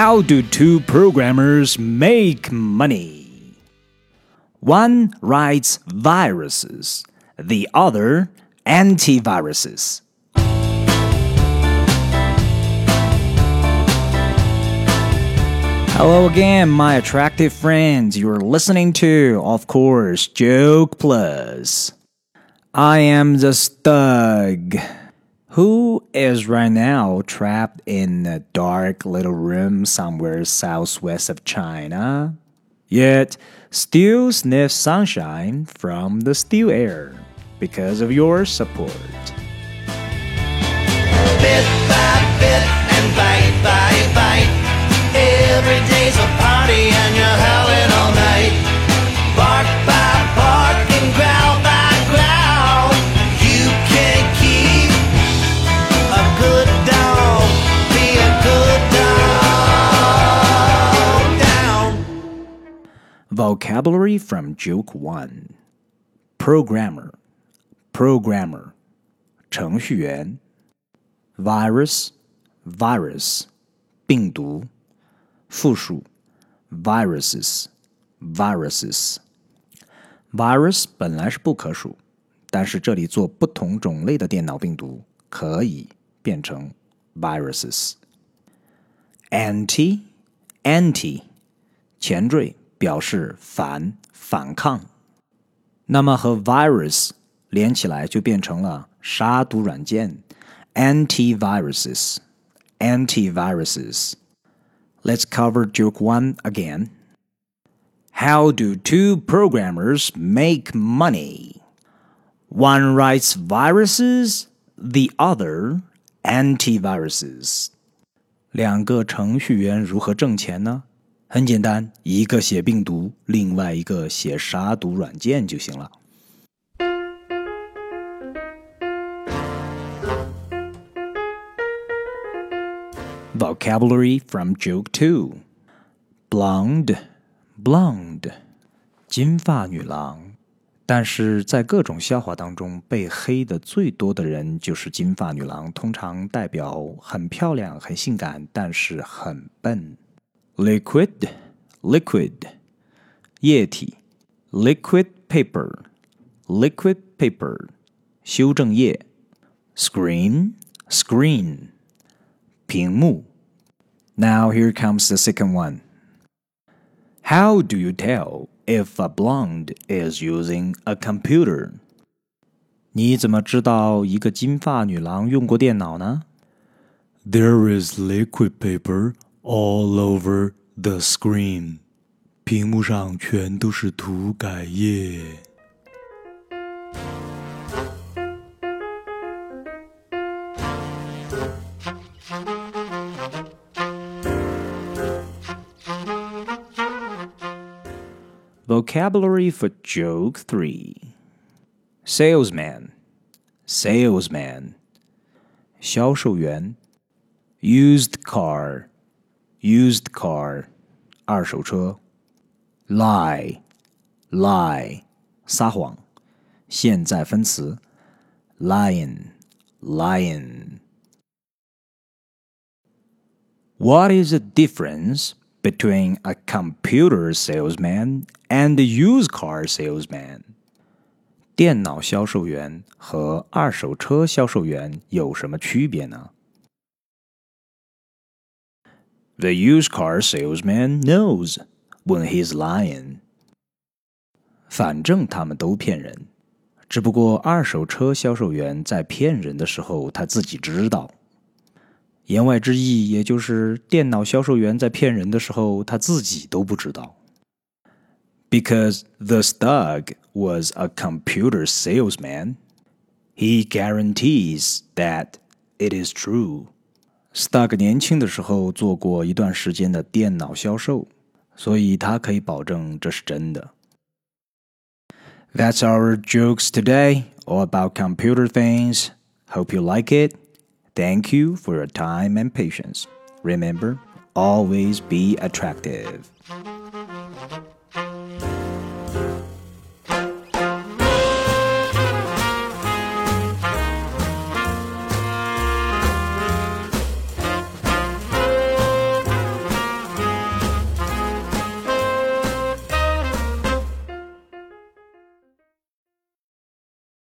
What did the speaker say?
How do two programmers make money? One writes viruses, the other antiviruses. Hello again, my attractive friends. You're listening to, of course, Joke Plus. I am the Stug, who is right now trapped in a dark little room somewhere southwest of China, yet still sniffs sunshine from the still air because of your support. bit by bit and bite by bite. Every day's a Vocabulary from Joke 1 Programmer Programmer 程序员 Virus Virus 病毒复数 Viruses Viruses Virus 本来是不可数，但是这里做不同种类的电脑病毒可以变成 viruses。Anti Anti 前缀 表示反、反抗，那么和 virus 连起来就变成了杀毒软件 antiviruses antiviruses。Let's cover joke one again. How do two programmers make money? One writes viruses, the other antiviruses. 两个程序员如何挣钱呢？ 很简单，一个写病毒，另外一个写杀毒软件就行了。Vocabulary from Joke two: Blonde, blonde, 金发女郎。但是在各种笑话当中，被黑的最多的人就是金发女郎，通常代表很漂亮、很性感，但是很笨。Liquid, liquid, 液体。Liquid paper, liquid paper, 修正液。Screen, screen, 屏幕。Now here comes the second one. How do you tell if a blonde is using a computer? 你怎么知道一个金发女郎用过电脑呢 There is liquid paper all over the screen. 屏幕上全都是涂改液。 Vocabulary for Joke 3 Salesman, salesman, 销售员 Used car, used car, 二手车 Lie, lie, 撒谎现在分词 Lion, lion. What is the difference between a computer salesman and a used car salesman? 电脑销售员和二手车销售员有什么区别呢 ？The used car salesman knows when he's lying. 反正他们都骗人，只不过二手车销售员在骗人的时候，他自己知道。言外之意，也就是电脑销售员在骗人的时候，他自己都不知道。Because the Stug was a computer salesman, he guarantees that it is true. Stug 年轻的时候做过一段时间的电脑销售，所以他可以保证这是真的。That's our jokes today, all about computer things. Hope you like it. Thank you for your time and patience. Remember, always be attractive.